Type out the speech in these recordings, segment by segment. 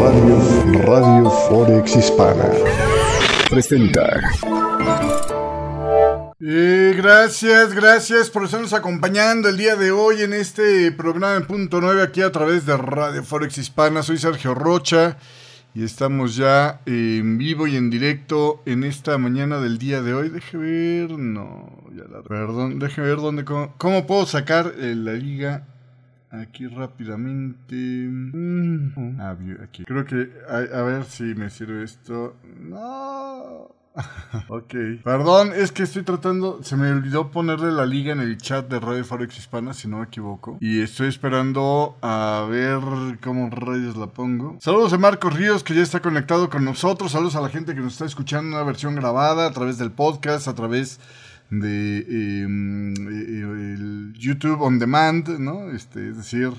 Radio, Radio Forex Hispana presenta. Eh, gracias, gracias por estarnos acompañando el día de hoy en este programa en punto 9 aquí a través de Radio Forex Hispana. Soy Sergio Rocha y estamos ya en vivo y en directo en esta mañana del día de hoy. Deje ver, no, ya la, perdón, deje ver dónde, cómo, cómo puedo sacar eh, la liga Aquí rápidamente. Mm. Ah, aquí. Creo que. A, ver si me sirve esto. No. ok. Perdón, es que estoy tratando. Se me olvidó ponerle la liga en el chat de Radio Forex Hispana, si no me equivoco. Y estoy esperando a ver cómo rayos la pongo. Saludos a Marcos Ríos, que ya está conectado con nosotros. Saludos a la gente que nos está escuchando una versión grabada a través del podcast, a través de em, eh, el YouTube on demand, ¿no? Este, es decir,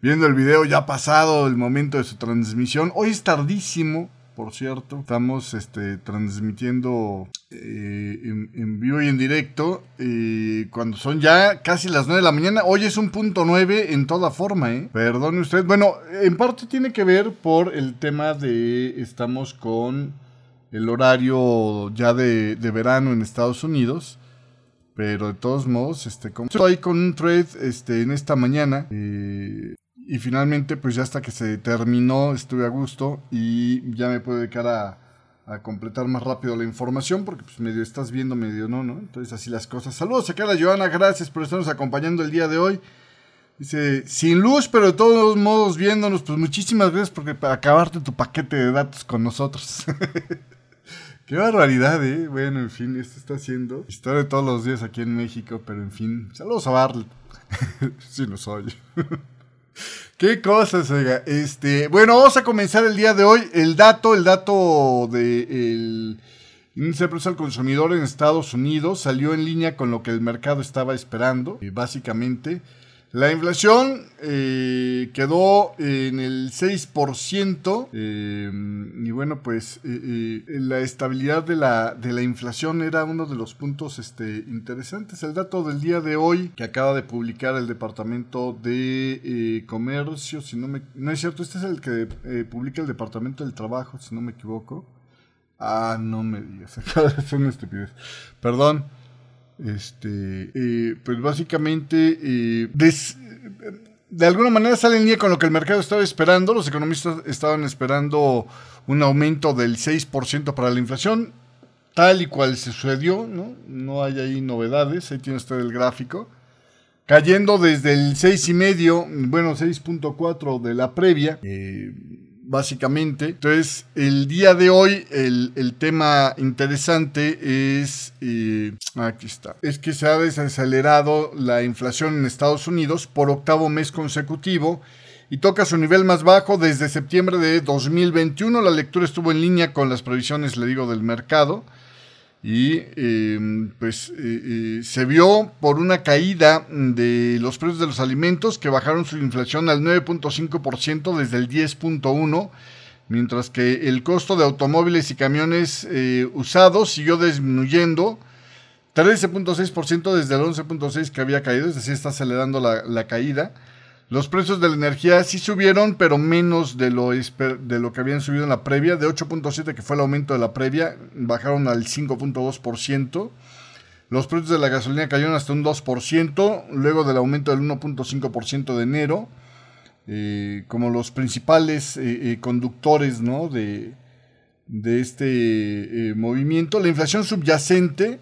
viendo el video ya pasado el momento de su transmisión. Hoy es tardísimo, por cierto. Estamos este, transmitiendo eh, en, vivo y en directo eh, cuando son ya casi las 9 de la mañana. Hoy es un punto 9 en toda forma, ¿eh? Perdone usted. Bueno, en parte tiene que ver por el tema de estamos con el horario ya de verano en Estados Unidos. Pero de todos modos, este, como estoy con un trade este, en esta mañana. Eh, y finalmente, pues ya hasta que se terminó, estuve a gusto. Y ya me puedo dedicar a, a completar más rápido la información. Porque pues medio estás viendo, medio no, ¿no? Entonces así las cosas. Saludos acá a Joana, gracias por estarnos acompañando el día de hoy. Dice, sin luz, pero de todos modos viéndonos, pues muchísimas gracias para acabarte tu paquete de datos con nosotros. Qué barbaridad, ¿eh? Bueno, en fin, esto está haciendo historia de todos los días aquí en México, pero en fin, saludos a Barlet. sí nos oye. Qué cosas, oiga. Este, bueno, vamos a comenzar el día de hoy. El dato, el dato del índice de precios al consumidor en Estados Unidos salió en línea con lo que el mercado estaba esperando, eh, básicamente. La inflación eh, quedó en el 6%. Eh, y bueno, pues eh, la estabilidad de la, de la inflación era uno de los puntos este, interesantes. El dato del día de hoy que acaba de publicar el Departamento de Comercio, si no me... No es cierto, este es el que publica el Departamento del Trabajo, si no me equivoco. Ah, no me digas, es una estupidez. Perdón. Este, eh, pues básicamente, eh, de alguna manera sale en línea con lo que el mercado estaba esperando. Los economistas estaban esperando un aumento del 6% para la inflación, tal y cual se sucedió, ¿no? No hay ahí novedades, ahí tiene usted el gráfico. Cayendo desde el 6,5, bueno, 6.4 de la previa. Eh, básicamente. Entonces, el día de hoy, el, tema interesante es, eh, aquí está, es que se ha desacelerado la inflación en Estados Unidos por octavo mes consecutivo y toca su nivel más bajo desde septiembre de 2021. La lectura estuvo en línea con las previsiones, le digo, del mercado y em, pues eh, eh, se vio por una caída de los precios de los alimentos que bajaron su inflación al 9.5% desde el 10.1%, mientras que el costo de automóviles y camiones eh, usados siguió disminuyendo 13.6% desde el 11.6% que había caído, es decir, está acelerando la, la caída. Los precios de la energía sí subieron, pero menos de lo, de lo que habían subido en la previa. De 8.7, que fue el aumento de la previa, bajaron al 5.2%. Los precios de la gasolina cayeron hasta un 2%, luego del aumento del 1.5% de enero. Eh, como los principales eh, eh, conductores ¿no? de, de este movimiento. La inflación subyacente,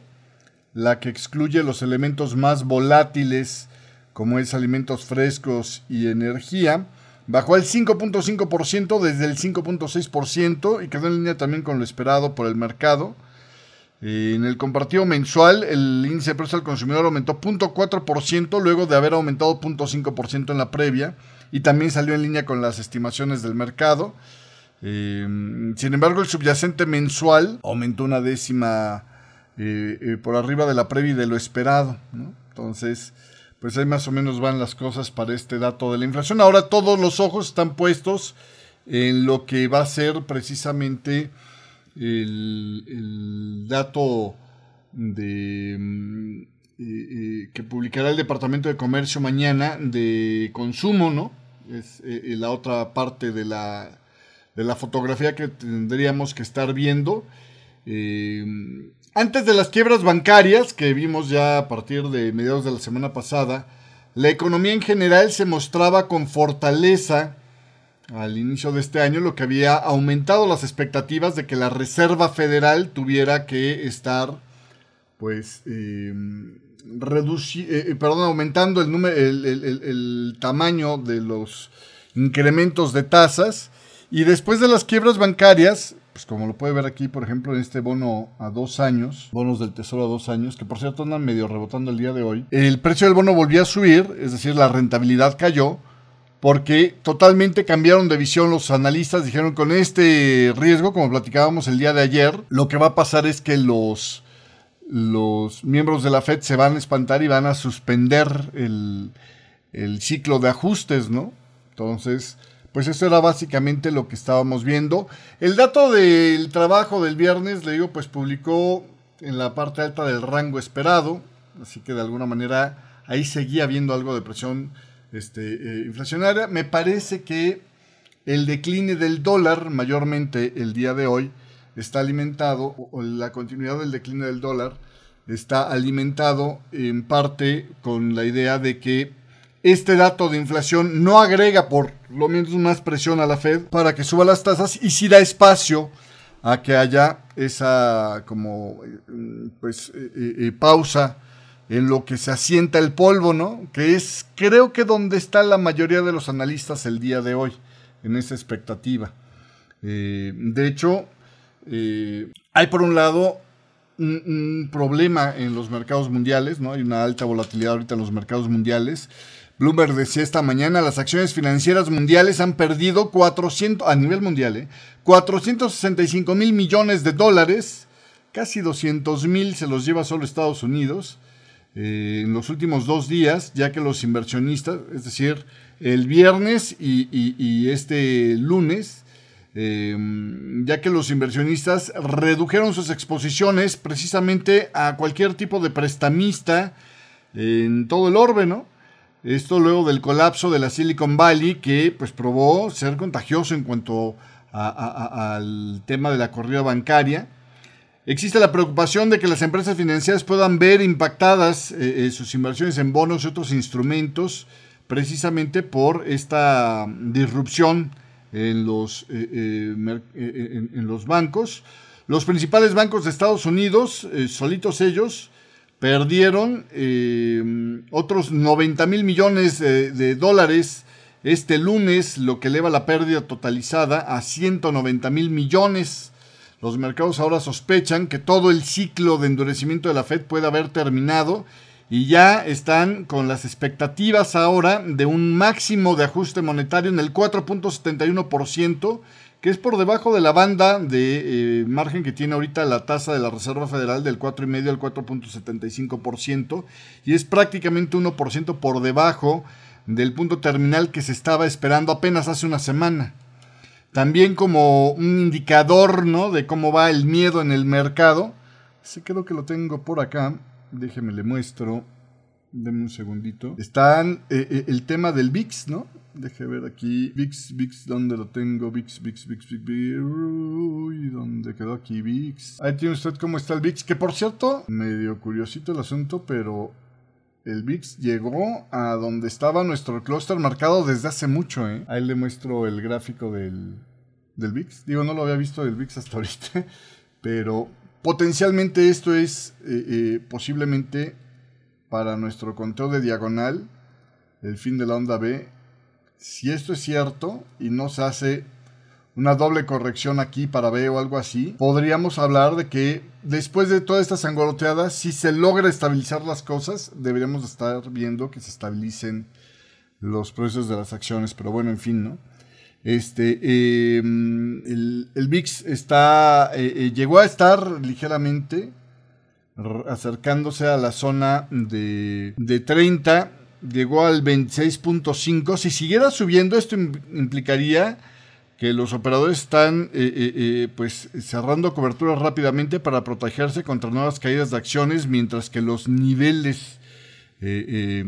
la que excluye los elementos más volátiles, como es alimentos frescos y energía, bajó al 5.5% desde el 5.6% y quedó en línea también con lo esperado por el mercado. En el compartido mensual, el índice de precios al consumidor aumentó 0.4% luego de haber aumentado 0.5% en la previa y también salió en línea con las estimaciones del mercado. Eh, sin embargo, el subyacente mensual aumentó una décima eh, eh, por arriba de la previa y de lo esperado. Entonces, pues ahí más o menos van las cosas para este dato de la inflación. Ahora todos los ojos están puestos en lo que va a ser precisamente el, dato de mm, eh, eh, que publicará el Departamento de Comercio mañana de consumo, ¿no? Es la otra parte de la, de la fotografía que tendríamos que estar viendo. Antes de las quiebras bancarias que vimos ya a partir de mediados de la semana pasada, la economía en general se mostraba con fortaleza al inicio de este año, lo que había aumentado las expectativas de que la Reserva Federal tuviera que estar, pues, em, eh, eh, perdón, aumentando el, número, el, tamaño de los incrementos de tasas. Y después de las quiebras bancarias, pues como lo puede ver aquí, por ejemplo, en este bono a dos años, bonos del Tesoro a dos años, que por cierto andan medio rebotando el día de hoy, el precio del bono volvió a subir, es decir, la rentabilidad cayó, porque totalmente cambiaron de visión los analistas, dijeron con este riesgo, como platicábamos el día de ayer, lo que va a pasar es que los, los miembros de la Fed se van a espantar y van a suspender el, el ciclo de ajustes, ¿no? Entonces, pues eso era básicamente lo que estábamos viendo. El dato del trabajo del viernes, le digo, pues publicó en la parte alta del rango esperado, así que de alguna manera ahí seguía habiendo algo de presión este, eh, inflacionaria. Me parece que el decline del dólar, mayormente el día de hoy, está alimentado, o la continuidad del decline del dólar, está alimentado en parte con la idea de que este dato de inflación no agrega por lo menos más presión a la Fed para que suba las tasas y sí da espacio a que haya esa como eh, pues eh, pausa en lo que se asienta el polvo, ¿no? Que es, creo que donde está la mayoría de los analistas el día de hoy, en esa expectativa. Eh, de hecho, eh, hay por un lado un, problema en los mercados mundiales, ¿no? Hay una alta volatilidad ahorita en los mercados mundiales. Bloomberg decía esta mañana, las acciones financieras mundiales han perdido 400, a nivel mundial, ¿eh? 465 mil millones de dólares, casi 200 mil se los lleva solo Estados Unidos. Eh, en los últimos dos días, ya que los inversionistas, es decir, el viernes y, este lunes, em, ya que los inversionistas redujeron sus exposiciones precisamente a cualquier tipo de prestamista en todo el orbe, ¿no? Esto luego del colapso de la Silicon Valley que pues probó ser contagioso en cuanto al tema de la corrida bancaria. Existe la preocupación de que las empresas financieras puedan ver impactadas eh, eh, sus inversiones en bonos y otros instrumentos precisamente por esta disrupción en los, eh, en, los bancos. Los principales bancos de Estados Unidos, solitos ellos, perdieron otros 90 mil millones de dólares este lunes, lo que eleva la pérdida totalizada a 190 mil millones. Los mercados ahora sospechan que todo el ciclo de endurecimiento de la Fed puede haber terminado y ya están con las expectativas ahora de un máximo de ajuste monetario en el 4.71%, que es por debajo de la banda de eh, margen que tiene ahorita la tasa de la Reserva Federal del 4,5 al 4.75%, y es prácticamente 1% por debajo del punto terminal que se estaba esperando apenas hace una semana también como un indicador, ¿no? De cómo va el miedo en el mercado. Sí, creo que lo tengo por acá. Déjeme le muestro. Denme un segundito. Está eh, eh, el tema del VIX, ¿no? Deje ver aquí. VIX, VIX, ¿dónde lo tengo? VIX, VIX, VIX, VIX, VIX. Uy, ¿dónde quedó aquí VIX? Ahí tiene usted cómo está el VIX. Que por cierto, medio curiosito el asunto, pero el VIX llegó a donde estaba nuestro clúster marcado desde hace mucho. ¿eh? Ahí le muestro el gráfico del, del VIX. Digo, no lo había visto del VIX hasta ahorita, pero potencialmente esto es eh, eh, posiblemente para nuestro conteo de diagonal el fin de la onda B. Si esto es cierto y no se hace una doble corrección aquí para B o algo así, podríamos hablar de que después de todas estas angoloteadas, si se logra estabilizar las cosas, deberíamos estar viendo que se estabilicen los precios de las acciones, pero bueno, en fin, ¿no? Este, em, el, el, VIX está, eh, eh, llegó a estar ligeramente acercándose a la zona de, de 30, llegó al 26.5. Si siguiera subiendo, esto implicaría que los operadores están eh, eh, eh, pues cerrando coberturas rápidamente para protegerse contra nuevas caídas de acciones, mientras que los niveles que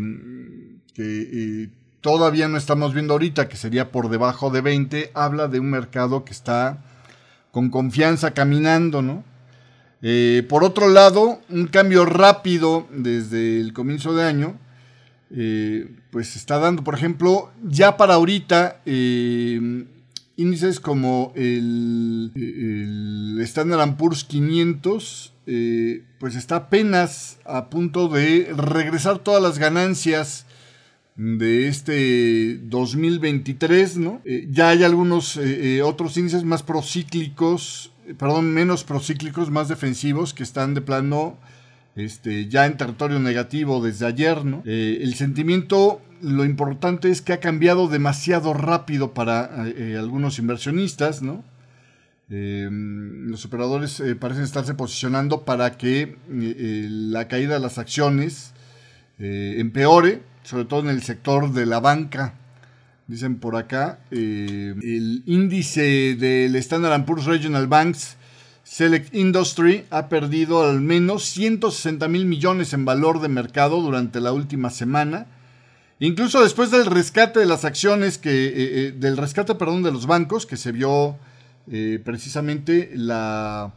todavía no estamos viendo ahorita, que sería por debajo de 20, habla de un mercado que está con confianza caminando, ¿no? Por otro lado, un cambio rápido desde el comienzo de año, eh, pues está dando, por ejemplo, ya para ahorita, eh, índices como el, el Standard Poor's 500, pues está apenas a punto de regresar todas las ganancias de este 2023, ¿no? ya hay algunos otros índices más procíclicos perdón, menos procíclicos, más defensivos, que están de plano este, ya en territorio negativo desde ayer. Eh, el sentimiento, lo importante es que ha cambiado demasiado rápido para eh, algunos inversionistas, ¿no? Los operadores eh, parecen estarse posicionando para que la caída de las acciones empeore, sobre todo en el sector de la banca, Dicen por acá, eh, el índice del Standard Poor's Regional Banks Select Industry ha perdido al menos 160 mil millones en valor de mercado durante la última semana. Incluso después del rescate de las acciones que, eh, eh, del rescate, perdón, de los bancos que se vio precisamente la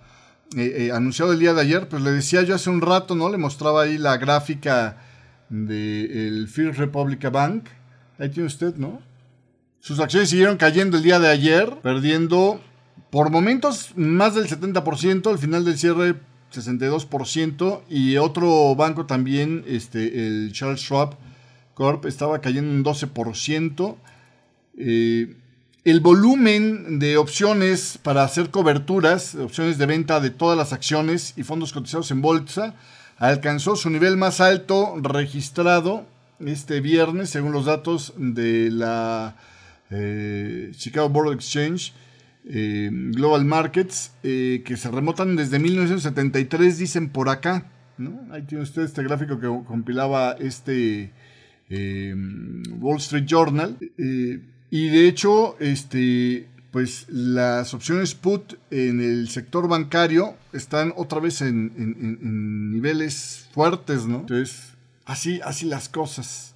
anunciado el día de ayer, pues le decía yo hace un rato, ¿no? Le mostraba ahí la gráfica del First Republic Bank. Ahí tiene usted, ¿no? Sus acciones siguieron cayendo el día de ayer, perdiendo por momentos más del 70%, al final del cierre 62%, y otro banco también, este, el Charles Schwab Corp, estaba cayendo un 12%. Eh, el volumen de opciones para hacer coberturas, opciones de venta de todas las acciones y fondos cotizados en bolsa, alcanzó su nivel más alto registrado este viernes, según los datos de la eh, Chicago Board Exchange, eh, Global Markets, eh, que se remotan desde 1973, dicen por acá. Ahí tiene usted este gráfico que compilaba este Wall Street Journal. y de hecho, este, pues las opciones put en el sector bancario están otra vez en, niveles fuertes. Entonces, así, así las cosas.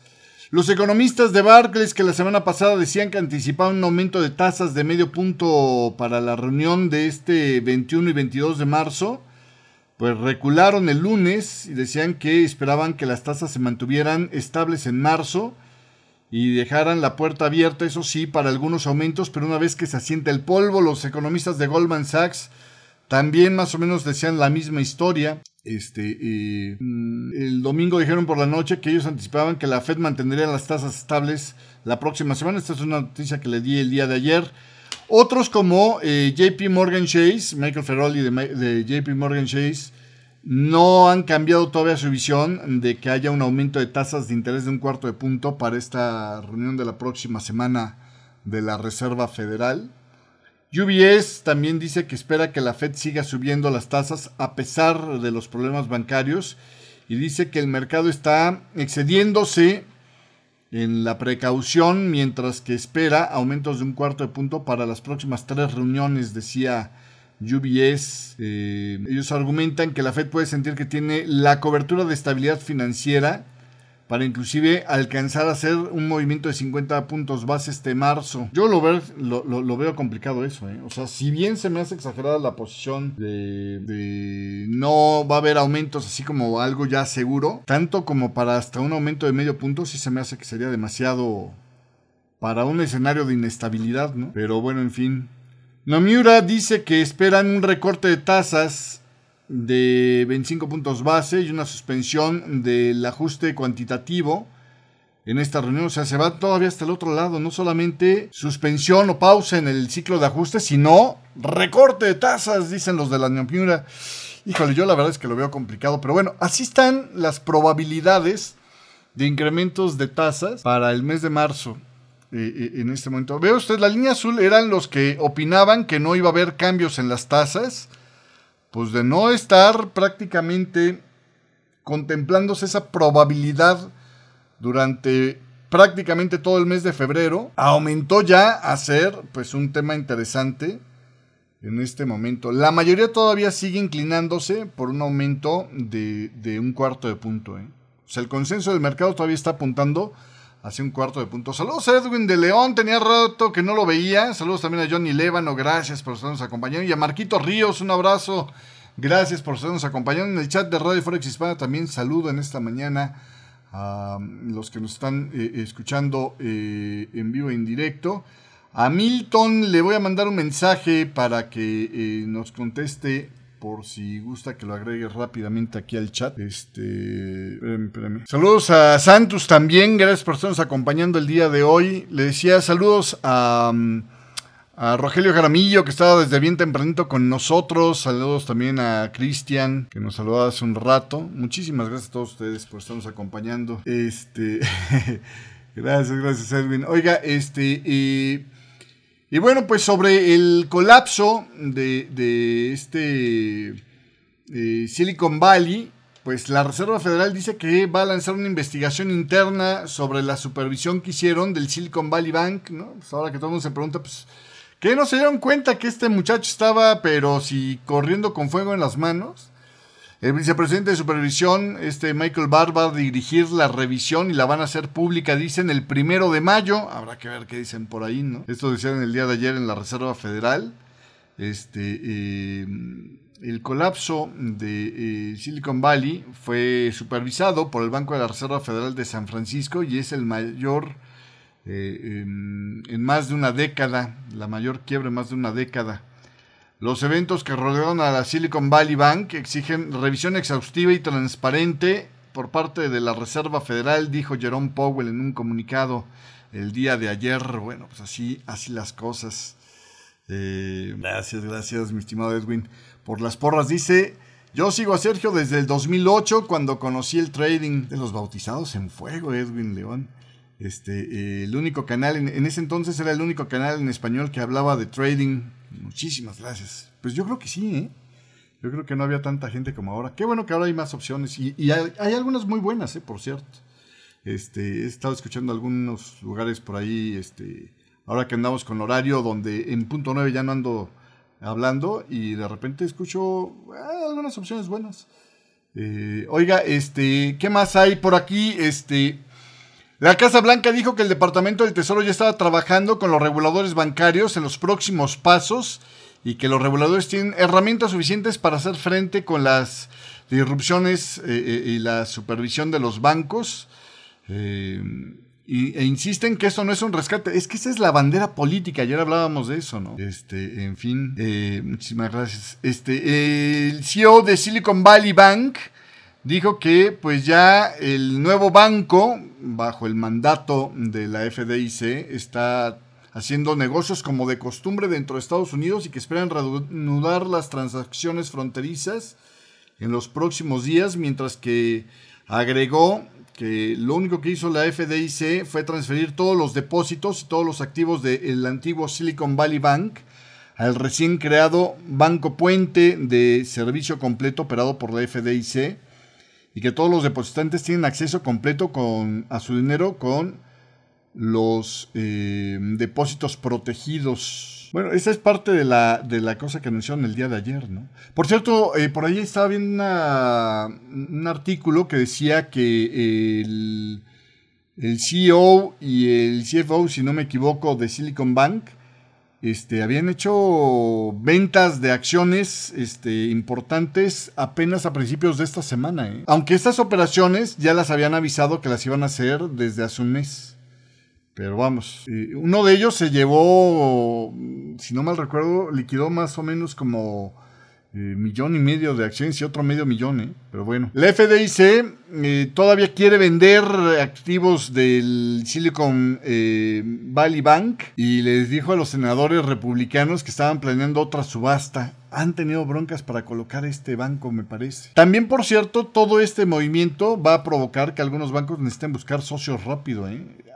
Los economistas de Barclays que la semana pasada decían que anticipaban un aumento de tasas de medio punto para la reunión de este 21 y 22 de marzo, pues recularon el lunes y decían que esperaban que las tasas se mantuvieran estables en marzo y dejaran la puerta abierta, eso sí, para algunos aumentos, pero una vez que se asiente el polvo, los economistas de Goldman Sachs también más o menos decían la misma historia. Este, mm, el domingo dijeron por la noche que ellos anticipaban que la Fed mantendría las tasas estables la próxima semana. Esta es una noticia que le di el día de ayer. Otros como eh, JP Morgan Chase, Michael Ferroli de, de, JP Morgan Chase, no han cambiado todavía su visión de que haya un aumento de tasas de interés de un cuarto de punto para esta reunión de la próxima semana de la Reserva Federal. UBS también dice que espera que la Fed siga subiendo las tasas a pesar de los problemas bancarios y dice que el mercado está excediéndose en la precaución mientras que espera aumentos de un cuarto de punto para las próximas tres reuniones, decía UBS. Eh, ellos argumentan que la Fed puede sentir que tiene la cobertura de estabilidad financiera para inclusive alcanzar a hacer un movimiento de 50 puntos base este marzo. Yo lo, veo, lo, veo complicado eso, ¿eh? O sea, si bien se me hace exagerada la posición de, no va a haber aumentos así como algo ya seguro, tanto como para hasta un aumento de medio punto, sí se me hace que sería demasiado para un escenario de inestabilidad, ¿no? Pero bueno, en fin. Nomura dice que esperan un recorte de tasas de 25 puntos base y una suspensión del ajuste cuantitativo en esta reunión. O sea, se va todavía hasta el otro lado. No solamente suspensión o pausa en el ciclo de ajuste, sino recorte de tasas, dicen los de la Neopiura. Híjole, yo la verdad es que lo veo complicado. Pero bueno, así están las probabilidades de incrementos de tasas para el mes de marzo. Eh, eh, en este momento. Veo usted, la línea azul eran los que opinaban que no iba a haber cambios en las tasas pues de no estar prácticamente contemplándose esa probabilidad durante prácticamente todo el mes de febrero, aumentó ya a ser pues un tema interesante en este momento. La mayoría todavía sigue inclinándose por un aumento de, un cuarto de punto. ¿eh? O sea, el consenso del mercado todavía está apuntando hace un cuarto de punto. Saludos a Edwin de León, tenía rato que no lo veía. Saludos también a Johnny Lébano, gracias por estarnos acompañando. Y a Marquito Ríos, un abrazo. Gracias por estarnos acompañando en el chat de Radio Forex Hispana. También saludo en esta mañana a los que nos están eh, escuchando eh, en vivo en directo. A Milton le voy a mandar un mensaje para que eh, nos conteste por si gusta que lo agregue rápidamente aquí al chat. Este, espérame, espérame. Saludos a Santos también, gracias por estarnos acompañando el día de hoy. Le decía saludos a, a Rogelio Jaramillo, que estaba desde bien tempranito con nosotros. Saludos también a Cristian, que nos saludó hace un rato. Muchísimas gracias a todos ustedes por estarnos acompañando. Este, gracias, gracias Edwin. Oiga, este, eh, y bueno, pues sobre el colapso de, este eh, Silicon Valley, pues la Reserva Federal dice que va a lanzar una investigación interna sobre la supervisión que hicieron del Silicon Valley Bank, ¿no? Pues ahora que todo el mundo se pregunta, pues, ¿qué no se dieron cuenta que este muchacho estaba, pero si corriendo con fuego en las manos? El vicepresidente de supervisión, este Michael Barr, va a dirigir la revisión y la van a hacer pública, dicen, el primero de mayo. Habrá que ver qué dicen por ahí, ¿no? Esto decían el día de ayer en la Reserva Federal. Este, eh, el colapso de eh, Silicon Valley fue supervisado por el Banco de la Reserva Federal de San Francisco y es el mayor eh, en más de una década, la mayor quiebre en más de una década. Los eventos que rodearon a la Silicon Valley Bank exigen revisión exhaustiva y transparente por parte de la Reserva Federal, dijo Jerome Powell en un comunicado el día de ayer. Bueno, pues así, así las cosas. Eh, gracias, gracias, mi estimado Edwin. Por las porras dice, yo sigo a Sergio desde el 2008 cuando conocí el trading de los bautizados en fuego, Edwin León. Este, eh, el único canal, en, ese entonces era el único canal en español que hablaba de trading Muchísimas gracias. Pues yo creo que sí, ¿eh? Yo creo que no había tanta gente como ahora. Qué bueno que ahora hay más opciones. Y, hay, algunas muy buenas, ¿eh? Por cierto. Este, he estado escuchando algunos lugares por ahí, este, ahora que andamos con horario, donde en punto 9 ya no ando hablando y de repente escucho ah, algunas opciones buenas. Eh, oiga, este, ¿qué más hay por aquí? Este, la Casa Blanca dijo que el Departamento del Tesoro ya estaba trabajando con los reguladores bancarios en los próximos pasos y que los reguladores tienen herramientas suficientes para hacer frente con las disrupciones eh, eh, y la supervisión de los bancos. Eh, e insisten que esto no es un rescate, es que esa es la bandera política, ayer hablábamos de eso, ¿no? Este, en fin, muchísimas gracias. Este, el CEO de Silicon Valley Bank, dijo que pues ya el nuevo banco, bajo el mandato de la FDIC, está haciendo negocios como de costumbre dentro de Estados Unidos y que esperan reanudar las transacciones fronterizas en los próximos días, mientras que agregó que lo único que hizo la FDIC fue transferir todos los depósitos y todos los activos del antiguo Silicon Valley Bank al recién creado Banco Puente de servicio completo operado por la FDIC y que todos los depositantes tienen acceso completo con, a su dinero con los eh, depósitos protegidos. Bueno, esa es parte de la, de la cosa que anunciaron el día de ayer, ¿no? Por cierto, eh, por ahí estaba viendo un artículo que decía que el, el CEO y el CFO, si no me equivoco, de Silicon Bank, este, habían hecho ventas de acciones este, importantes apenas a principios de esta semana. ¿eh? Aunque estas operaciones ya las habían avisado que las iban a hacer desde hace un mes. Pero vamos, eh, uno de ellos se llevó, si no mal recuerdo, liquidó más o menos como eh, millón y medio de acciones y otro medio millón, ¿eh? pero bueno. La FDIC eh, todavía quiere vender activos del Silicon Valley Bank y les dijo a los senadores republicanos que estaban planeando otra subasta. Han tenido broncas para colocar este banco, me parece. También, por cierto, todo este movimiento va a provocar que algunos bancos necesiten buscar socios rápido.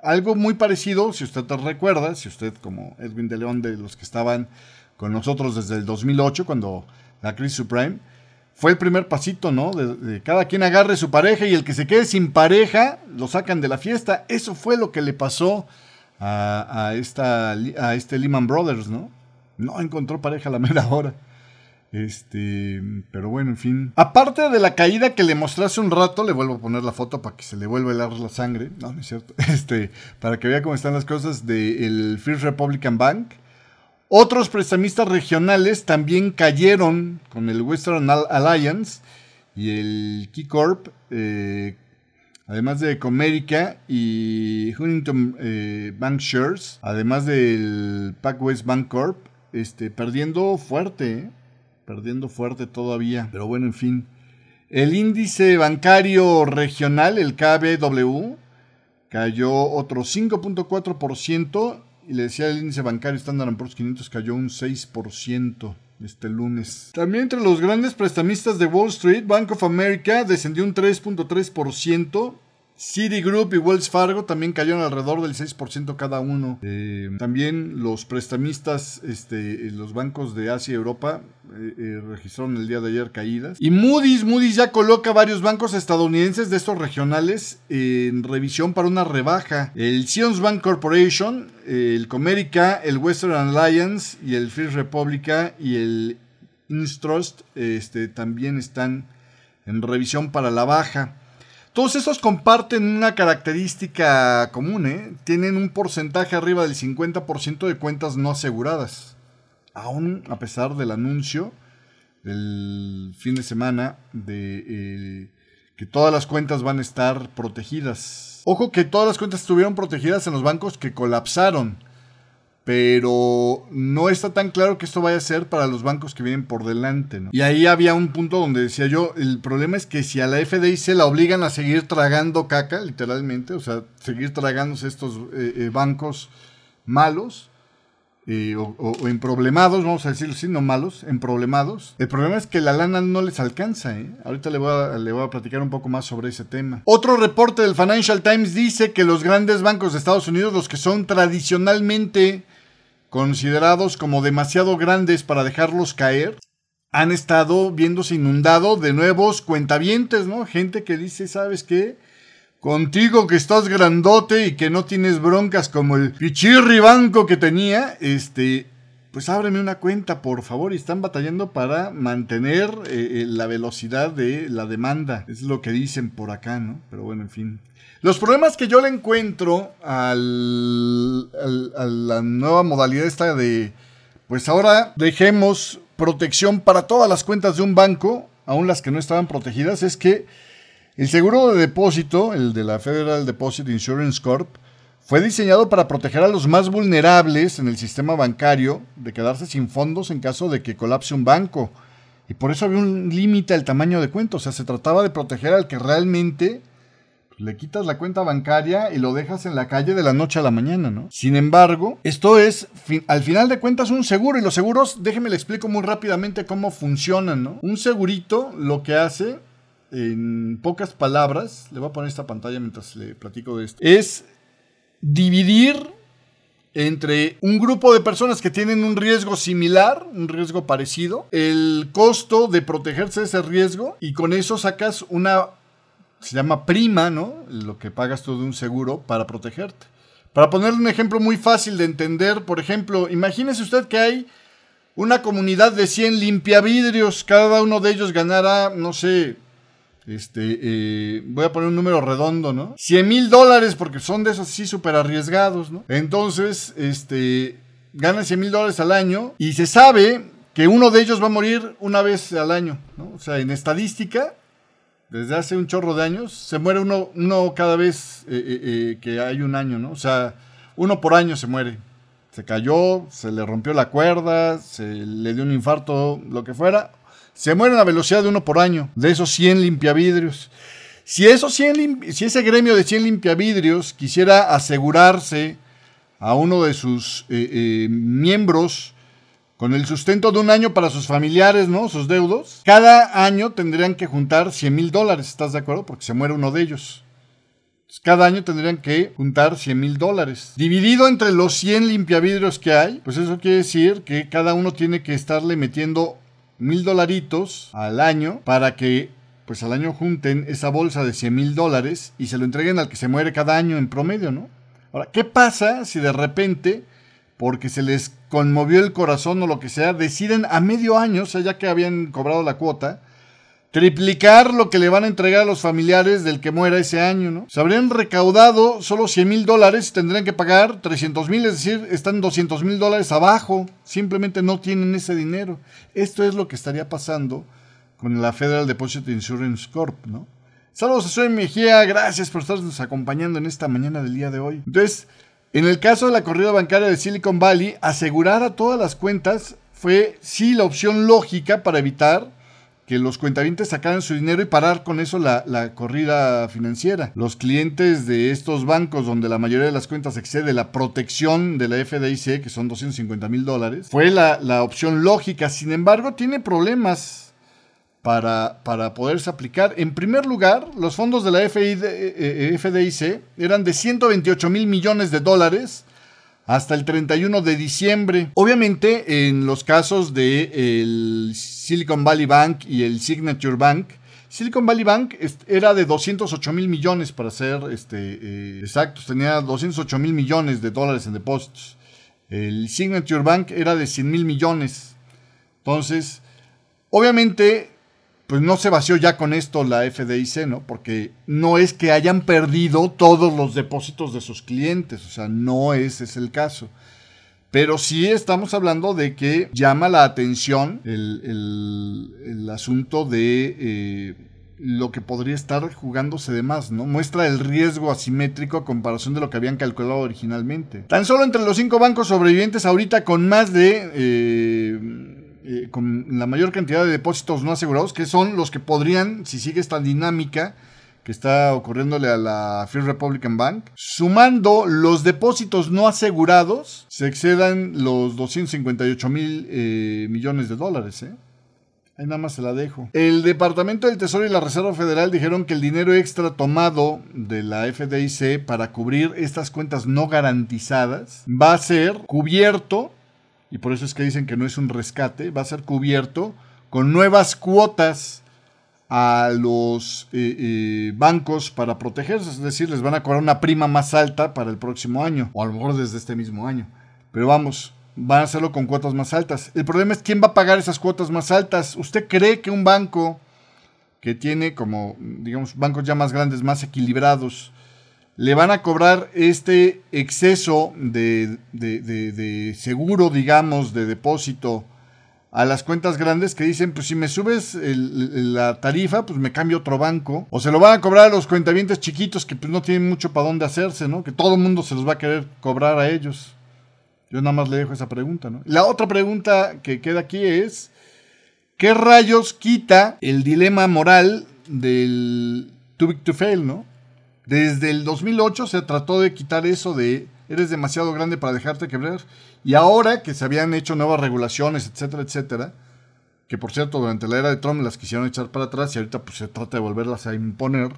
Algo muy parecido, si usted te recuerda, si usted como Edwin de León de los que estaban con nosotros desde el 2008, cuando la crisis Supreme, fue el primer pasito, ¿no? De, cada quien agarre su pareja y el que se quede sin pareja lo sacan de la fiesta. Eso fue lo que le pasó a, esta, a este Lehman Brothers, ¿no? No encontró pareja a la mera hora. Este, pero bueno, en fin. Aparte de la caída que le mostré hace un rato, le vuelvo a poner la foto para que se le vuelva a helar la sangre. No, no es cierto. Este, para que vea cómo están las cosas del First Republican Bank. Otros prestamistas regionales también cayeron con el Western Alliance y el Key Corp, eh, además de Comerica y Huntington eh, Bank Shares, además del PacWest Bank Corp, este, perdiendo fuerte. ¿eh? perdiendo fuerte todavía. Pero bueno, en fin. El índice bancario regional, el KBW, cayó otro 5.4% y le decía el índice bancario Standard Poor's 500 cayó un 6% este lunes. También entre los grandes prestamistas de Wall Street, Bank of America descendió un 3.3%, Citigroup y Wells Fargo también cayeron alrededor del 6% cada uno. Eh, también los prestamistas, este, los bancos de Asia y Europa eh, eh, registraron el día de ayer caídas. Y Moody's, Moody's ya coloca varios bancos estadounidenses de estos regionales en revisión para una rebaja. El Sions Bank Corporation, el Comerica, el Western Alliance y el First Republica y el Instrust este, también están en revisión para la baja. Todos estos comparten una característica común, ¿eh? tienen un porcentaje arriba del 50% de cuentas no aseguradas. Aún a pesar del anuncio del fin de semana de eh, que todas las cuentas van a estar protegidas. Ojo que todas las cuentas estuvieron protegidas en los bancos que colapsaron pero no está tan claro que esto vaya a ser para los bancos que vienen por delante. ¿no? Y ahí había un punto donde decía yo, el problema es que si a la FDIC la obligan a seguir tragando caca, literalmente, o sea, seguir tragándose estos eh, eh, bancos malos, eh, o, o, emproblemados, vamos a decirlo así, no malos, emproblemados. El problema es que la lana no les alcanza. ¿eh? Ahorita le voy, a, le voy a platicar un poco más sobre ese tema. Otro reporte del Financial Times dice que los grandes bancos de Estados Unidos, los que son tradicionalmente considerados como demasiado grandes para dejarlos caer, han estado viéndose inundado de nuevos cuentavientes, ¿no? Gente que dice, ¿sabes qué? Contigo que estás grandote y que no tienes broncas como el pichirri banco que tenía, este, pues ábreme una cuenta, por favor. Y están batallando para mantener eh, eh, la velocidad de la demanda. Es lo que dicen por acá, ¿no? Pero bueno, en fin. Los problemas que yo le encuentro al, a la nueva modalidad esta de, pues ahora dejemos protección para todas las cuentas de un banco, aun las que no estaban protegidas, es que el seguro de depósito, el de la Federal Deposit Insurance Corp, fue diseñado para proteger a los más vulnerables en el sistema bancario de quedarse sin fondos en caso de que colapse un banco. Y por eso había un límite al tamaño de cuenta. O sea, se trataba de proteger al que realmente le quitas la cuenta bancaria y lo dejas en la calle de la noche a la mañana, ¿no? Sin embargo, esto es, al final de cuentas, un seguro. Y los seguros, déjeme le explico muy rápidamente cómo funcionan, ¿no? Un segurito lo que hace, en pocas palabras, le voy a poner esta pantalla mientras le platico de esto, es dividir entre un grupo de personas que tienen un riesgo similar, un riesgo parecido, el costo de protegerse de ese riesgo y con eso sacas una se llama prima, ¿no? Lo que pagas tú de un seguro para protegerte. Para ponerle un ejemplo muy fácil de entender, por ejemplo, imagínese usted que hay una comunidad de 100 limpiavidrios, cada uno de ellos ganará, no sé, este, eh, voy a poner un número redondo, ¿no? 100 mil dólares, porque son de esos así súper arriesgados, ¿no? Entonces, este, ganan 100 mil dólares al año y se sabe que uno de ellos va a morir una vez al año, ¿no? O sea, en estadística, desde hace un chorro de años, se muere uno, uno cada vez eh, eh, eh, que hay un año, ¿no? O sea, uno por año se muere. Se cayó, se le rompió la cuerda, se le dio un infarto, lo que fuera. Se muere a velocidad de uno por año, de esos 100 limpiavidrios. Si, esos 100 si ese gremio de 100 limpiavidrios quisiera asegurarse a uno de sus miembros, con el sustento de un año para sus familiares, ¿no? Sus deudos. Cada año tendrían que juntar 100 mil dólares, ¿estás de acuerdo? Porque se muere uno de ellos. cada año tendrían que juntar 100 mil dólares. Dividido entre los 100 limpiavidrios que hay, pues eso quiere decir que cada uno tiene que estarle metiendo mil dolaritos al año para que pues al año junten esa bolsa de 100 mil dólares y se lo entreguen al que se muere cada año en promedio, ¿no? Ahora, ¿qué pasa si de repente porque se les conmovió el corazón o lo que sea, deciden a medio año, o sea, ya que habían cobrado la cuota, triplicar lo que le van a entregar a los familiares del que muera ese año, ¿no? Se habrían recaudado solo 100 mil dólares tendrían que pagar 300 mil, es decir, están 200 mil dólares abajo, simplemente no tienen ese dinero. Esto es lo que estaría pasando con la Federal Deposit Insurance Corp, ¿no? Saludos a Soy Mejía, gracias por estarnos acompañando en esta mañana del día de hoy. Entonces, en el caso de la corrida bancaria de Silicon Valley, asegurar a todas las cuentas fue sí la opción lógica para evitar que los cuentavientes sacaran su dinero y parar con eso la, corrida financiera. Los clientes de estos bancos donde la mayoría de las cuentas excede la protección de la FDIC, que son 250 mil dólares, fue la, la opción lógica. Sin embargo, tiene problemas para, para poderse aplicar. En primer lugar, los fondos de la FDIC eh, eh, eran de 128 mil millones de dólares hasta el 31 de diciembre. Obviamente, en los casos de el Silicon Valley Bank y el Signature Bank, Silicon Valley Bank era de 208 mil millones, para ser este, eh, exactos, tenía 208 mil millones de dólares en depósitos. El Signature Bank era de 100 mil millones. Entonces, obviamente pues no se vació ya con esto la FDIC, ¿no? Porque no es que hayan perdido todos los depósitos de sus clientes, o sea, no ese es el caso. Pero sí estamos hablando de que llama la atención el, asunto de eh, lo que podría estar jugándose de más, ¿no? Muestra el riesgo asimétrico a comparación de lo que habían calculado originalmente. Tan solo entre los cinco bancos sobrevivientes ahorita con más de... Eh, eh, con la mayor cantidad de depósitos no asegurados, que son los que podrían, si sigue esta dinámica que está ocurriéndole a la First Republican Bank, sumando los depósitos no asegurados, se excedan los 258 mil eh, millones de dólares. ¿eh? Ahí nada más se la dejo. El Departamento del Tesoro y la Reserva Federal dijeron que el dinero extra tomado de la FDIC para cubrir estas cuentas no garantizadas va a ser cubierto y por eso es que dicen que no es un rescate, va a ser cubierto con nuevas cuotas a los eh, eh, bancos para protegerse, es decir, les van a cobrar una prima más alta para el próximo año, o a lo mejor desde este mismo año. Pero vamos, van a hacerlo con cuotas más altas. El problema es quién va a pagar esas cuotas más altas. ¿Usted cree que un banco que tiene como, digamos, bancos ya más grandes, más equilibrados, le van a cobrar este exceso de, seguro, digamos, de depósito a las cuentas grandes que dicen, pues si me subes la tarifa, pues me cambio otro banco. O se lo van a cobrar a los cuentavientes chiquitos que pues no tienen mucho para dónde hacerse, ¿no? Que todo el mundo se los va a querer cobrar a ellos. Yo nada más le dejo esa pregunta, ¿no? La otra pregunta que queda aquí es, ¿qué rayos quita el dilema moral del too big to fail, ¿no? Desde el 2008 se trató de quitar eso de eres demasiado grande para dejarte quebrar. Y ahora que se habían hecho nuevas regulaciones, etcétera, etcétera, que por cierto durante la era de Trump las quisieron echar para atrás y ahorita pues se trata de volverlas a imponer.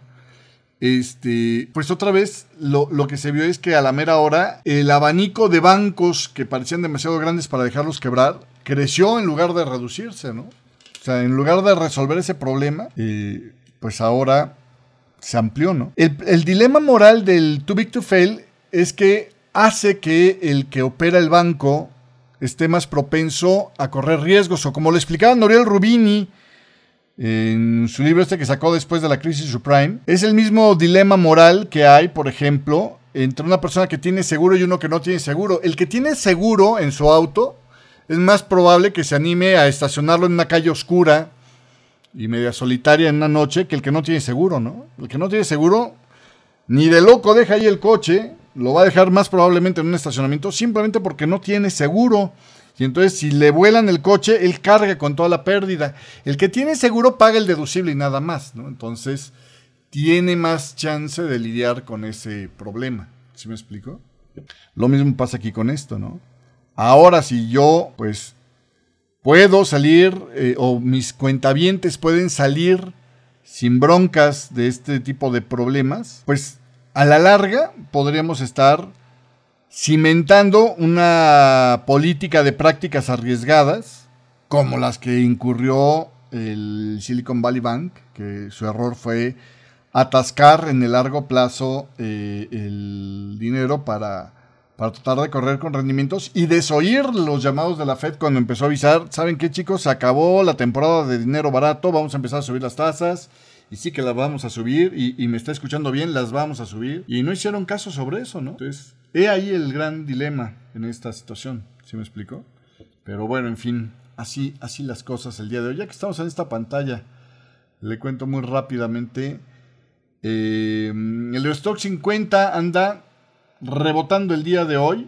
Este, pues otra vez lo, lo que se vio es que a la mera hora el abanico de bancos que parecían demasiado grandes para dejarlos quebrar creció en lugar de reducirse, ¿no? O sea, en lugar de resolver ese problema, eh, pues ahora se amplió, ¿no? El, dilema moral del too big to fail es que hace que el que opera el banco esté más propenso a correr riesgos. O como le explicaba Noriel Rubini en su libro este que sacó después de la crisis subprime, es el mismo dilema moral que hay, por ejemplo, entre una persona que tiene seguro y uno que no tiene seguro. El que tiene seguro en su auto es más probable que se anime a estacionarlo en una calle oscura y media solitaria en una noche que el que no tiene seguro, ¿no? El que no tiene seguro, ni de loco deja ahí el coche, lo va a dejar más probablemente en un estacionamiento simplemente porque no tiene seguro. Y entonces si le vuelan el coche, él carga con toda la pérdida. El que tiene seguro paga el deducible y nada más, ¿no? Entonces tiene más chance de lidiar con ese problema. ¿Sí me explico? Lo mismo pasa aquí con esto, ¿no? Ahora si yo, pues, puedo salir eh, o mis cuentavientes pueden salir sin broncas de este tipo de problemas, pues a la larga podríamos estar cimentando una política de prácticas arriesgadas como las que incurrió el Silicon Valley Bank, que su error fue atascar en el largo plazo eh, el dinero para para tratar de correr con rendimientos y desoír los llamados de la Fed cuando empezó a avisar, ¿saben qué chicos? Se acabó la temporada de dinero barato, vamos a empezar a subir las tasas y sí que las vamos a subir y, me está escuchando bien, las vamos a subir. Y no hicieron caso sobre eso, ¿no? Entonces, he ahí el gran dilema en esta situación, ¿sí me explico? Pero bueno, en fin, así, así las cosas el día de hoy. Ya que estamos en esta pantalla, le cuento muy rápidamente. Eh, el Stock 50 anda rebotando el día de hoy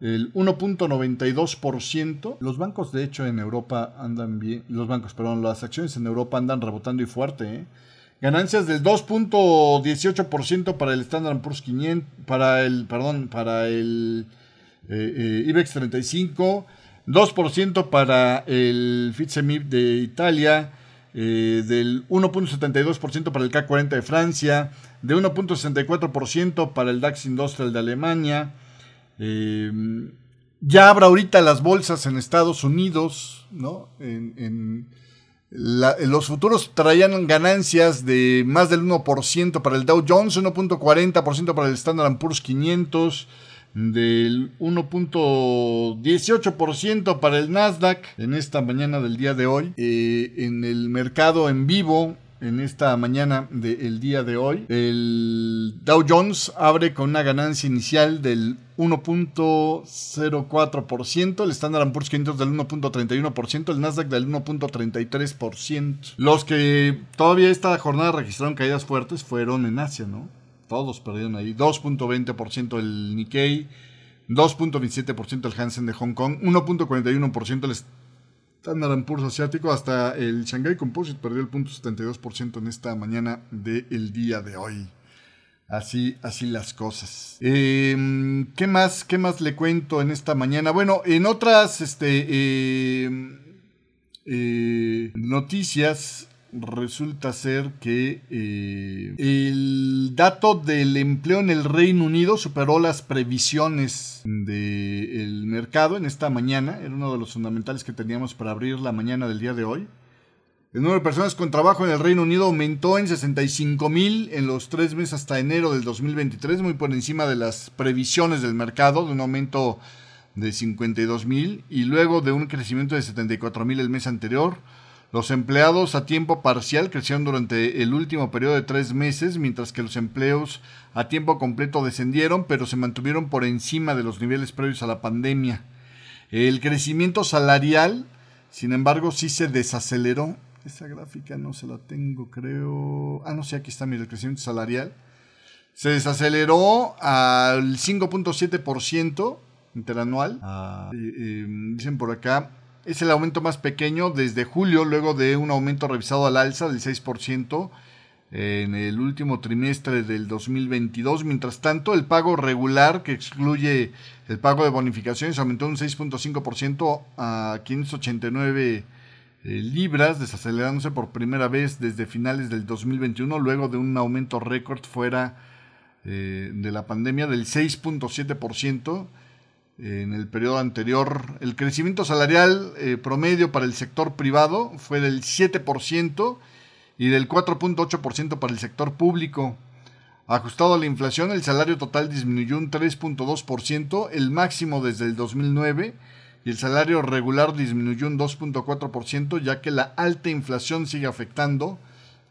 el 1.92%. Los bancos, de hecho, en Europa andan bien. Los bancos, perdón, las acciones en Europa andan rebotando y fuerte. ¿eh? Ganancias del 2.18% para el Standard Poor's 500, para el, perdón, para el eh, eh, IBEX 35, 2% para el FTSE de Italia, del 1.72% para el CAC 40 de Francia, de 1.64% para el DAX Industrial de Alemania. Eh, ya habrá ahorita las bolsas en Estados Unidos, ¿no? En, los futuros traían ganancias de más del 1% para el Dow Jones, 1.40% para el Standard Poor's 500, del 1.18% para el Nasdaq en esta mañana del día de hoy. Eh, en el mercado en vivo en esta mañana del día de hoy. El Dow Jones abre con una ganancia inicial del 1.04%, el Standard Poor's 500 del 1.31%, el Nasdaq del 1.33%. Los que todavía esta jornada registraron caídas fuertes fueron en Asia, ¿no? Todos perdieron ahí. 2.20% el Nikkei, 2.27% el Hansen de Hong Kong, 1.41% el Standard Poor's asiático, hasta el Shanghai Composite perdió el 0.72% en esta mañana del día de hoy. Así, así las cosas. Em, ¿Qué más? ¿Qué más le cuento en esta mañana? Bueno, en otras este, em, eh, noticias, resulta ser que eh, el dato del empleo en el Reino Unido superó las previsiones del mercado en esta mañana. Era uno de los fundamentales que teníamos para abrir la mañana del día de hoy. El número de personas con trabajo en el Reino Unido aumentó en 65 mil en los tres meses hasta enero del 2023, muy por encima de las previsiones del mercado, de un aumento de 52 mil y luego de un crecimiento de 74 mil el mes anterior. Los empleados a tiempo parcial crecieron durante el último periodo de tres meses, mientras que los empleos a tiempo completo descendieron, pero se mantuvieron por encima de los niveles previos a la pandemia. El crecimiento salarial, sin embargo, sí se desaceleró. Esa gráfica no se la tengo, creo. Ah, no sé, aquí está, mira, el crecimiento salarial. Se desaceleró al 5.7% interanual. Ah. Eh, eh, dicen por acá, es el aumento más pequeño desde julio, luego de un aumento revisado al alza del 6% en el último trimestre del 2022. Mientras tanto, el pago regular, que excluye el pago de bonificaciones, aumentó un 6.5% a 589 eh, libras, desacelerándose por primera vez desde finales del 2021, luego de un aumento récord fuera eh, de la pandemia del 6.7% en el periodo anterior. El crecimiento salarial eh, promedio para el sector privado fue del 7% y del 4.8% para el sector público. Ajustado a la inflación, el salario total disminuyó un 3.2%, el máximo desde el 2009, y el salario regular disminuyó un 2.4%, ya que la alta inflación sigue afectando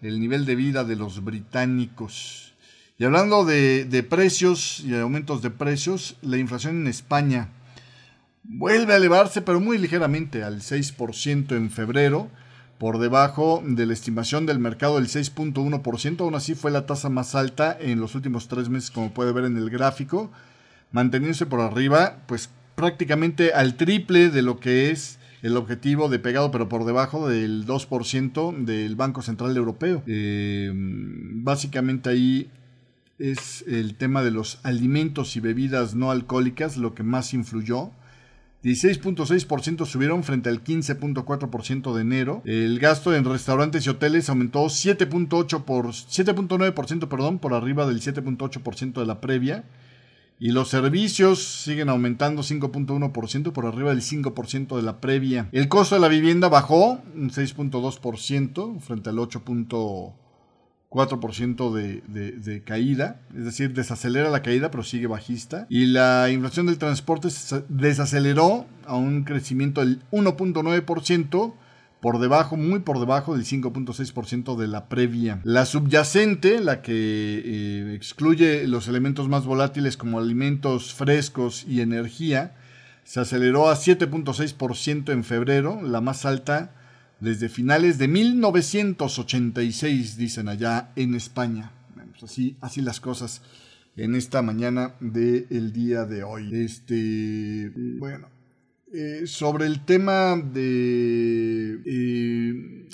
el nivel de vida de los británicos. Y hablando de, precios y aumentos de precios, la inflación en España vuelve a elevarse, pero muy ligeramente, al 6% en febrero, por debajo de la estimación del mercado del 6.1%. Aún así fue la tasa más alta en los últimos tres meses, como puede ver en el gráfico, manteniéndose por arriba, pues prácticamente al triple de lo que es el objetivo de pegado, pero por debajo del 2% del Banco Central Europeo. Eh, básicamente ahí es el tema de los alimentos y bebidas no alcohólicas lo que más influyó. 16.6% subieron frente al 15.4% de enero. El gasto en restaurantes y hoteles aumentó 7.8 por 7.9%, perdón, por arriba del 7.8% de la previa. Y los servicios siguen aumentando 5.1% por arriba del 5% de la previa. El costo de la vivienda bajó un 6.2% frente al 8.4 4% de, de, caída, es decir, desacelera la caída, pero sigue bajista. Y la inflación del transporte desaceleró a un crecimiento del 1.9%, por debajo, muy por debajo del 5.6% de la previa. La subyacente, la que eh, excluye los elementos más volátiles como alimentos frescos y energía, se aceleró a 7.6% en febrero, la más alta desde finales de 1986, dicen allá en España. Pues así, así las cosas en esta mañana del día de hoy. Este, bueno, eh, sobre el tema de... Eh,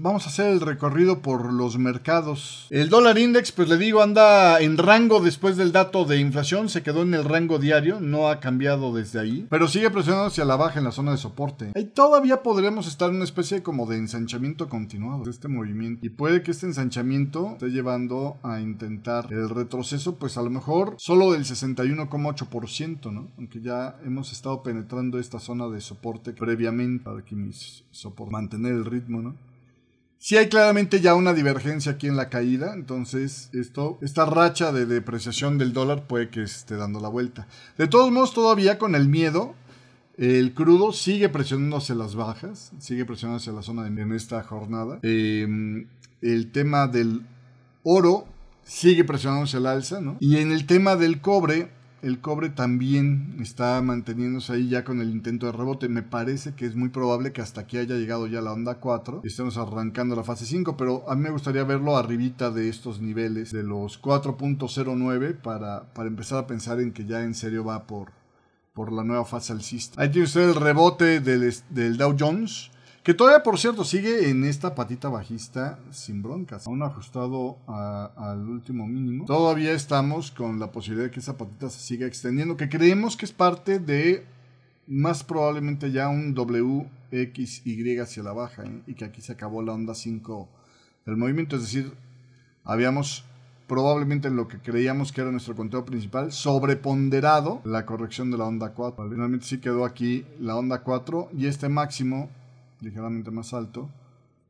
vamos a hacer el recorrido por los mercados. El dólar index, pues le digo, anda en rango después del dato de inflación. Se quedó en el rango diario, no ha cambiado desde ahí. Pero sigue presionando hacia la baja en la zona de soporte. Ahí todavía podremos estar en una especie como de ensanchamiento continuado de este movimiento. Y puede que este ensanchamiento esté llevando a intentar el retroceso, pues a lo mejor solo del 61,8%, ¿no? Aunque ya hemos estado penetrando esta zona de soporte previamente para mis soporte, mantener el ritmo, ¿no? Si hay claramente ya una divergencia aquí en la caída, entonces esto, esta racha de depreciación del dólar puede que esté dando la vuelta. De todos modos, todavía con el miedo, el crudo sigue presionando hacia las bajas, sigue presionando hacia la zona de, en esta jornada. Em, el tema del oro sigue presionando hacia el alza, ¿no? Y en el tema del cobre, el cobre también está manteniéndose ahí ya con el intento de rebote. Me parece que es muy probable que hasta aquí haya llegado ya la onda 4 y estemos arrancando la fase 5, pero a mí me gustaría verlo arribita de estos niveles, de los 4.09, para, para empezar a pensar en que ya en serio va por, por la nueva fase alcista. Ahí tiene usted el rebote del, del Dow Jones. Que todavía, por cierto, sigue en esta patita bajista sin broncas. Aún ajustado al último mínimo. Todavía estamos con la posibilidad de que esa patita se siga extendiendo. Que creemos que es parte de más probablemente ya un WXY hacia la baja. ¿eh? Y que aquí se acabó la onda 5 del movimiento. Es decir, habíamos probablemente en lo que creíamos que era nuestro conteo principal, sobreponderado la corrección de la onda 4. Finalmente sí quedó aquí la onda 4 y este máximo ligeramente más alto.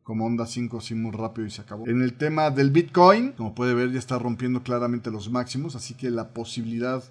Como onda 5, así muy rápido y se acabó. En el tema del Bitcoin, como puede ver, ya está rompiendo claramente los máximos. Así que la posibilidad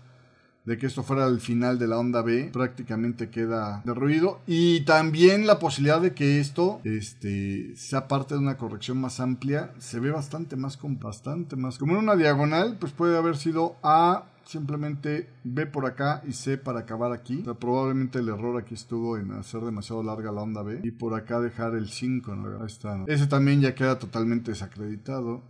de que esto fuera el final de la onda B prácticamente queda derruido y también la posibilidad de que esto este, sea parte de una corrección más amplia se ve bastante más con bastante más como en una diagonal pues puede haber sido A simplemente B por acá y C para acabar aquí. probablemente el error aquí estuvo en hacer demasiado larga la onda B y por acá dejar el 5. Ahí está. Ese también ya queda totalmente desacreditado.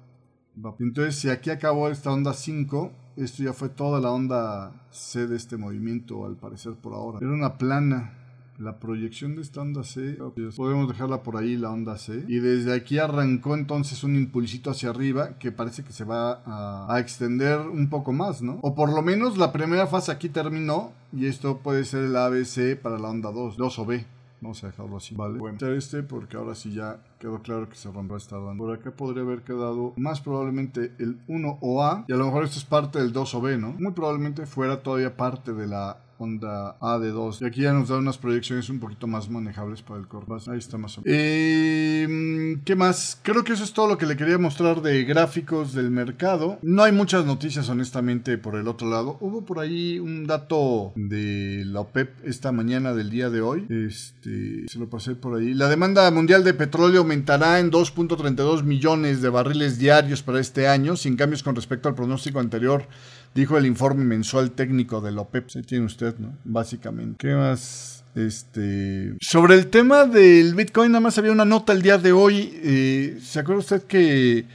Entonces, si aquí acabó esta onda 5, esto ya fue toda la onda C de este movimiento, al parecer por ahora. Era una plana la proyección de esta onda C, podemos dejarla por ahí, la onda C. Y desde aquí arrancó entonces un impulsito hacia arriba que parece que se va a, extender un poco más, ¿no? O por lo menos la primera fase aquí terminó y esto puede ser el ABC para la onda 2, 2 o B. Vamos a dejarlo así, ¿vale? Bueno, este porque ahora sí ya quedó claro que se rompió esta onda. Por acá podría haber quedado más probablemente el 1 o A y a lo mejor esto es parte del 2 o B, ¿no? Muy probablemente fuera todavía parte de la onda A de 2. Y aquí ya nos da unas proyecciones un poquito más manejables para el Corvas. Ahí está más o menos. Eh, ¿Qué más? Creo que eso es todo lo que le quería mostrar de gráficos del mercado. No hay muchas noticias, honestamente, por el otro lado. Hubo por ahí un dato de la OPEP esta mañana del día de hoy. Este, se lo pasé por ahí. La demanda mundial de petróleo aumentará en 2.32 millones de barriles diarios para este año, sin cambios con respecto al pronóstico anterior dijo el informe mensual técnico de la OPEP. Tiene usted, ¿no? Básicamente. ¿Qué más? Este, sobre el tema del Bitcoin, nada más había una nota el día de hoy. Eh, ¿Se acuerda usted que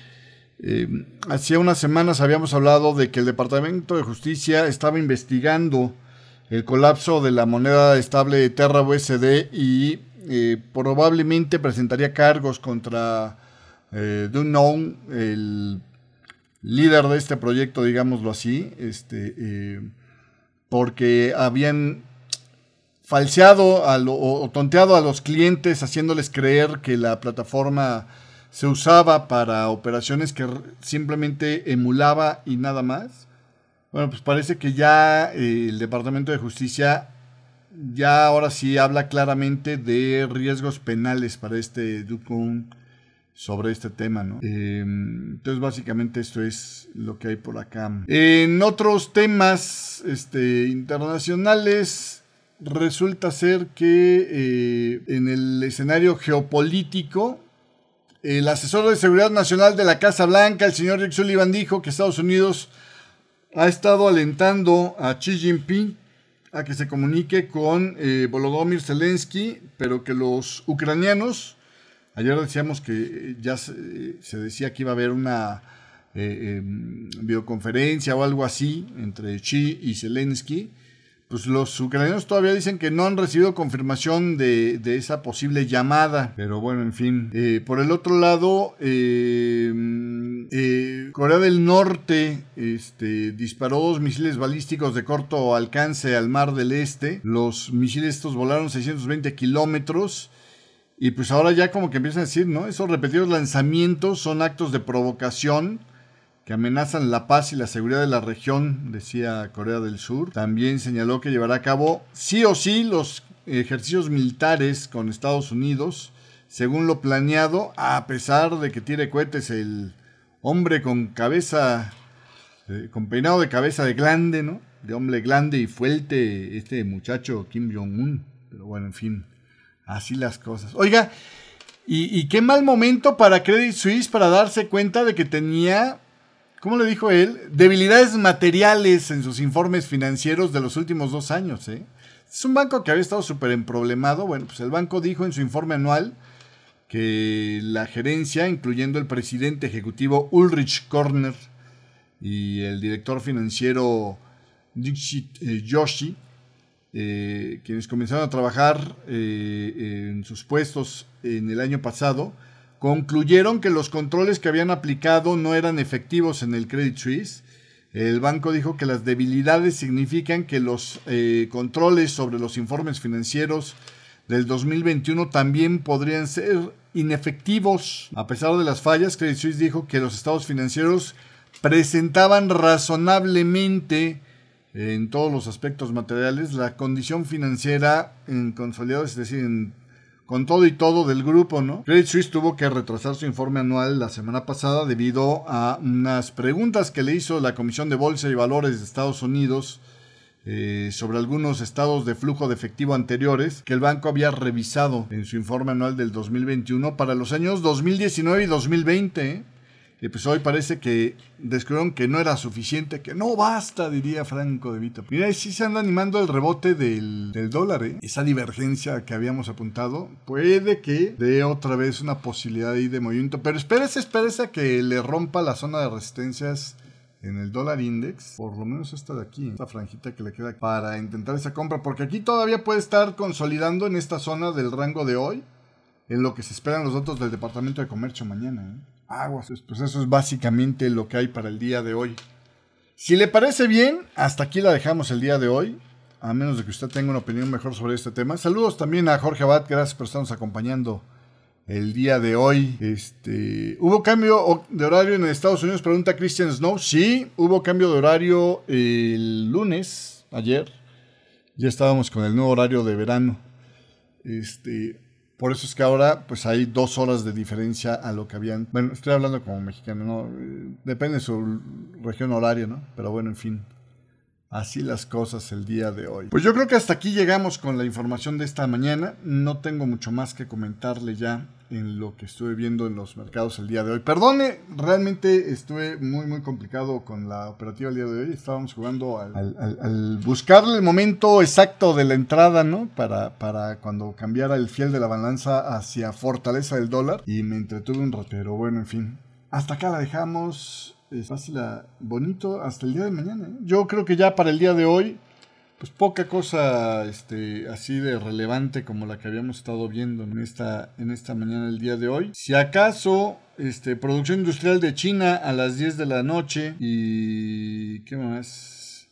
eh, hacía unas semanas habíamos hablado de que el Departamento de Justicia estaba investigando el colapso de la moneda estable Terra USD y eh, probablemente presentaría cargos contra eh, el líder de este proyecto, digámoslo así, este, eh, porque habían falseado o tonteado a los clientes haciéndoles creer que la plataforma se usaba para operaciones que simplemente emulaba y nada más. Bueno, pues parece que ya eh, el Departamento de Justicia ya ahora sí habla claramente de riesgos penales para este Ducon sobre este tema, ¿no? Em, entonces, básicamente esto es lo que hay por acá. En otros temas este, internacionales, resulta ser que eh, en el escenario geopolítico, el asesor de seguridad nacional de la Casa Blanca, el señor Rick Sullivan, dijo que Estados Unidos ha estado alentando a Xi Jinping a que se comunique con eh, Volodymyr Zelensky, pero que los ucranianos Ayer decíamos que ya se, decía que iba a haber una eh, em, videoconferencia o algo así entre Xi y Zelensky. Pues los ucranianos todavía dicen que no han recibido confirmación de, esa posible llamada. Pero bueno, en fin. Eh, por el otro lado, em, eh, Corea del Norte este, disparó dos misiles balísticos de corto alcance al Mar del Este. Los misiles estos volaron 620 kilómetros y pues ahora ya como que empiezan a decir, ¿no? Esos repetidos lanzamientos son actos de provocación que amenazan la paz y la seguridad de la región, decía Corea del Sur. También señaló que llevará a cabo sí o sí los ejercicios militares con Estados Unidos, según lo planeado, a pesar de que tire cohetes el hombre con cabeza, eh, con peinado de cabeza de glande, ¿no? De hombre glande y fuerte, este muchacho Kim Jong-un. Pero bueno, en fin. Así las cosas. Oiga, y, qué mal momento para Credit Suisse para darse cuenta de que tenía, ¿cómo le dijo él? Debilidades materiales en sus informes financieros de los últimos dos años. ¿eh? Es un banco que había estado súper emproblemado. Bueno, pues el banco dijo en su informe anual que la gerencia, incluyendo el presidente ejecutivo Ulrich Korner y el director financiero Dixit eh, Yoshi, eh, quienes comenzaron a trabajar eh, en sus puestos en el año pasado, concluyeron que los controles que habían aplicado no eran efectivos en el Credit Suisse. El banco dijo que las debilidades significan que los eh, controles sobre los informes financieros del 2021 también podrían ser inefectivos. A pesar de las fallas, Credit Suisse dijo que los estados financieros presentaban razonablemente en todos los aspectos materiales, la condición financiera en consolidados, es decir, con todo y todo del grupo, ¿no? Credit Suisse tuvo que retrasar su informe anual la semana pasada debido a unas preguntas que le hizo la Comisión de Bolsa y Valores de Estados Unidos eh, sobre algunos estados de flujo de efectivo anteriores que el banco había revisado en su informe anual del 2021 para los años 2019 y 2020. Y pues hoy parece que descubrieron que no era suficiente, que no basta, diría Franco de Vita. Mira, y sí se anda animando el rebote del, dólar, ¿eh? Esa divergencia que habíamos apuntado, puede que dé otra vez una posibilidad ahí de movimiento. Pero espérese, espérese a que le rompa la zona de resistencias en el dólar index, por lo menos esta de aquí, esta franjita que le queda para intentar esa compra, porque aquí todavía puede estar consolidando en esta zona del rango de hoy, en lo que se esperan los datos del Departamento de Comercio mañana. ¿eh? Aguas. Pues eso es básicamente lo que hay para el día de hoy. Si le parece bien, hasta aquí la dejamos el día de hoy. A menos de que usted tenga una opinión mejor sobre este tema. Saludos también a Jorge Abad, gracias por estarnos acompañando el día de hoy. Este, ¿Hubo cambio de horario en Estados Unidos? Pregunta Christian Snow. Sí, hubo cambio de horario el lunes, ayer. Ya estábamos con el nuevo horario de verano. Este, por eso es que ahora pues hay dos horas de diferencia a lo que habían. Bueno, estoy hablando como mexicano, ¿no? Depende de su región horaria, ¿no? Pero bueno, en fin. Así las cosas el día de hoy. Pues yo creo que hasta aquí llegamos con la información de esta mañana. No tengo mucho más que comentarle ya en lo que estuve viendo en los mercados el día de hoy. Perdone, realmente estuve muy, muy complicado con la operativa el día de hoy. Estábamos jugando al, buscarle el momento exacto de la entrada, ¿no? Para, para cuando cambiara el fiel de la balanza hacia fortaleza del dólar. Y me entretuve un rato. Pero bueno, en fin. Hasta acá la dejamos. Es fácil, bonito hasta el día de mañana. ¿eh? Yo creo que ya para el día de hoy pues poca cosa este, así de relevante como la que habíamos estado viendo en esta, en esta mañana el día de hoy. Si acaso, este, producción industrial de China a las 10 de la noche y... ¿Qué más?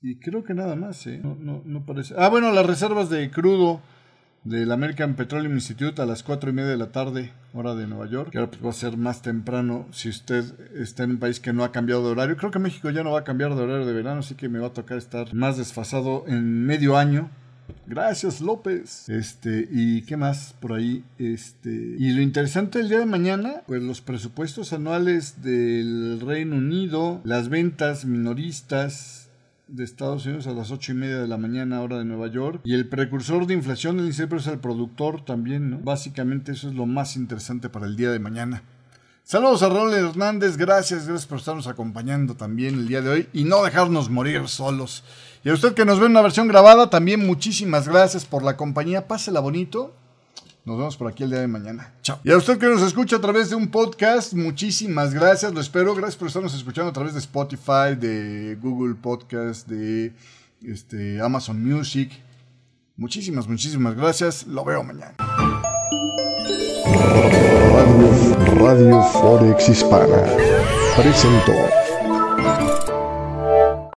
Y creo que nada más, ¿eh? No, no, no parece... Ah, bueno, las reservas de crudo del American Petroleum Institute a las 4 y media de la tarde, hora de Nueva York. Que ahora pues va a ser más temprano si usted está en un país que no ha cambiado de horario. Creo que México ya no va a cambiar de horario de verano, así que me va a tocar estar más desfasado en medio año Gracias, López. Este, ¿y qué más por ahí? Este, y lo interesante del día de mañana, pues los presupuestos anuales del Reino Unido, las ventas minoristas de Estados Unidos a las ocho y media de la mañana, hora de Nueva York. Y el precursor de inflación del INSEE es el productor también, ¿no? Básicamente eso es lo más interesante para el día de mañana. Saludos a Raúl Hernández, gracias, gracias por estarnos acompañando también el día de hoy y no dejarnos morir solos. Y a usted que nos ve en una versión grabada, también muchísimas gracias por la compañía, pásela bonito. Nos vemos por aquí el día de mañana. Chao. Y a usted que nos escucha a través de un podcast, muchísimas gracias, lo espero. Gracias por estarnos escuchando a través de Spotify, de Google Podcast, de este, Amazon Music. Muchísimas, muchísimas gracias. Lo veo mañana. Radio, Radio Forex Hispana presentó